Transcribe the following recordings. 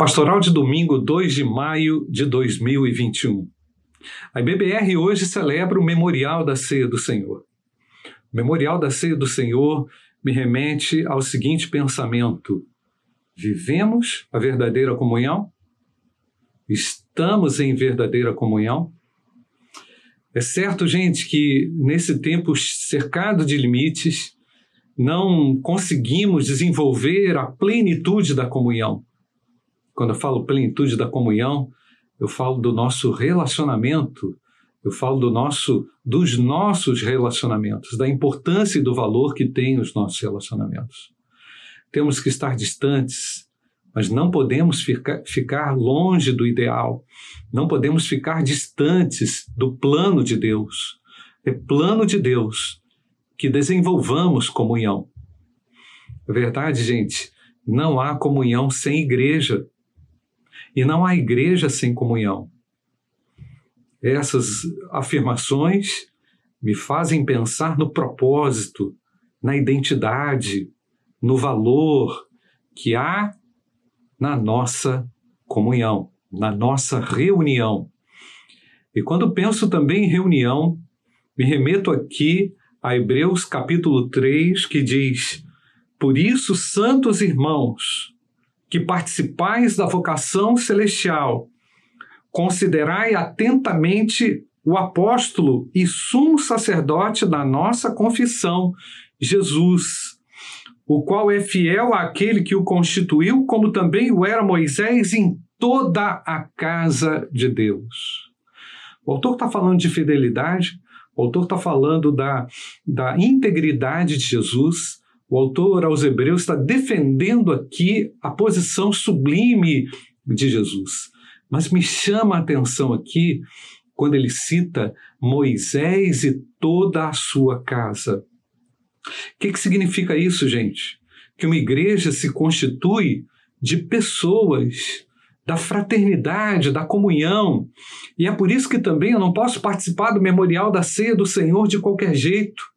Pastoral de domingo 2 de maio de 2021. A IBBR hoje celebra o Memorial da Ceia do Senhor. O Memorial da Ceia do Senhor me remete ao seguinte pensamento: vivemos a verdadeira comunhão? Estamos em verdadeira comunhão? É certo, gente, que nesse tempo cercado de limites, não conseguimos desenvolver a plenitude da comunhão. Quando eu falo plenitude da comunhão, eu falo do nosso relacionamento, eu falo do nosso, dos nossos relacionamentos, da importância e do valor que têm os nossos relacionamentos. Temos que estar distantes, mas não podemos ficar, ficar longe do ideal, não podemos ficar distantes do plano de Deus. É plano de Deus que desenvolvamos comunhão. É verdade, gente, não há comunhão sem igreja. E não há igreja sem comunhão. Essas afirmações me fazem pensar no propósito, na identidade, no valor que há na nossa comunhão, na nossa reunião. E quando penso também em reunião, me remeto aqui a Hebreus capítulo 3, que diz: Por isso, santos irmãos, que participais da vocação celestial, considerai atentamente o apóstolo e sumo sacerdote da nossa confissão, Jesus, o qual é fiel àquele que o constituiu, como também o era Moisés em toda a casa de Deus. O autor está falando de fidelidade, o autor está falando da, da integridade de Jesus, o autor aos Hebreus está defendendo aqui a posição sublime de Jesus. Mas me chama a atenção aqui quando ele cita Moisés e toda a sua casa. O que, que significa isso, gente? Que uma igreja se constitui de pessoas da fraternidade, da comunhão. E é por isso que também eu não posso participar do memorial da ceia do Senhor de qualquer jeito.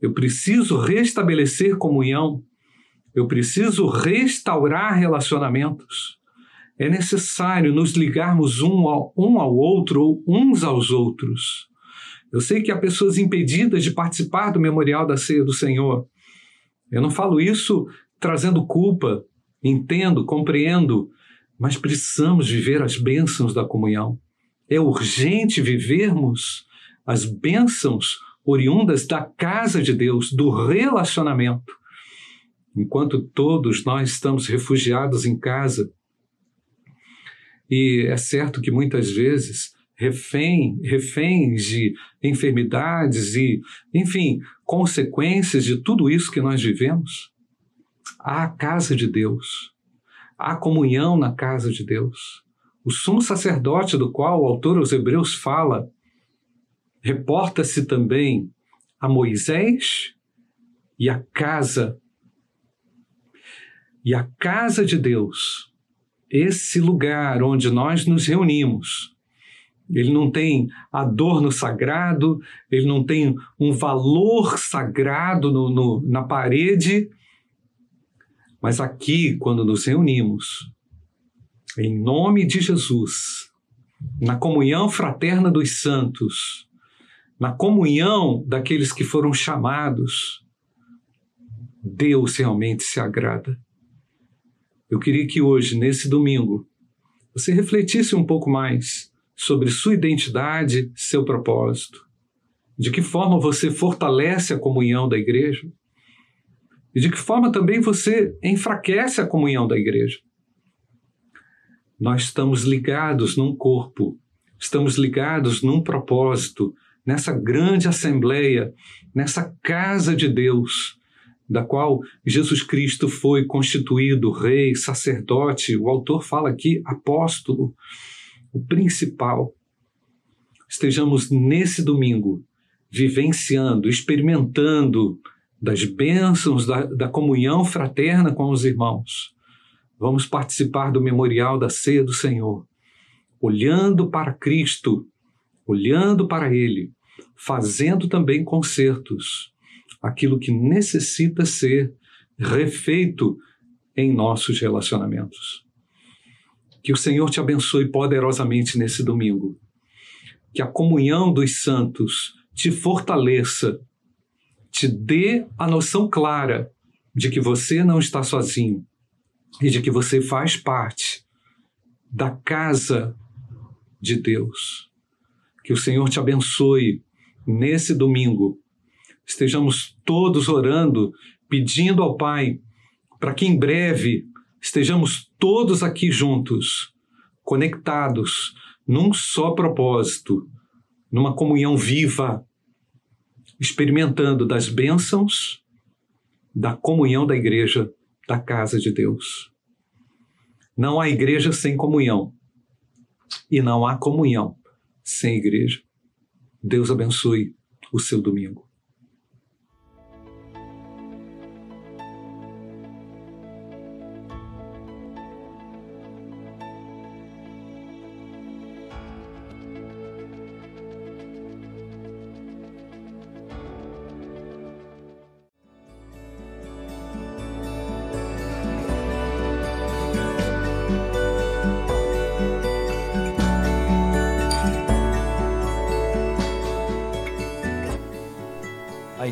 Eu preciso restabelecer comunhão. Eu preciso restaurar relacionamentos. É necessário nos ligarmos um ao, um ao outro ou uns aos outros. Eu sei que há pessoas impedidas de participar do memorial da ceia do Senhor. Eu não falo isso trazendo culpa, entendo, compreendo, mas precisamos viver as bênçãos da comunhão. É urgente vivermos as bênçãos oriundas da casa de Deus, do relacionamento. Enquanto todos nós estamos refugiados em casa, e é certo que muitas vezes refém, reféns de enfermidades e, enfim, consequências de tudo isso que nós vivemos, há a casa de Deus, há comunhão na casa de Deus. O sumo sacerdote do qual o autor aos Hebreus fala reporta-se também a Moisés e a casa. E a casa de Deus, esse lugar onde nós nos reunimos, ele não tem adorno sagrado, ele não tem um valor sagrado no, no, na parede, mas aqui, quando nos reunimos, em nome de Jesus, na comunhão fraterna dos santos, na comunhão daqueles que foram chamados, Deus realmente se agrada. Eu queria que hoje, nesse domingo, você refletisse um pouco mais sobre sua identidade, seu propósito. De que forma você fortalece a comunhão da igreja? E de que forma também você enfraquece a comunhão da igreja? Nós estamos ligados num corpo, estamos ligados num propósito, nessa grande assembleia, nessa casa de Deus, da qual Jesus Cristo foi constituído rei, sacerdote, o autor fala aqui apóstolo, o principal. Estejamos nesse domingo vivenciando, experimentando das bênçãos da, da comunhão fraterna com os irmãos. Vamos participar do memorial da ceia do Senhor, olhando para Cristo, olhando para Ele, fazendo também consertos, aquilo que necessita ser refeito em nossos relacionamentos. Que o Senhor te abençoe poderosamente nesse domingo. Que a comunhão dos santos te fortaleça, te dê a noção clara de que você não está sozinho e de que você faz parte da casa de Deus. Que o Senhor te abençoe nesse domingo. Estejamos todos orando, pedindo ao Pai para que em breve estejamos todos aqui juntos, conectados num só propósito, numa comunhão viva, experimentando das bênçãos da comunhão da igreja, da casa de Deus. Não há igreja sem comunhão. E não há comunhão sem igreja. Deus abençoe o seu domingo.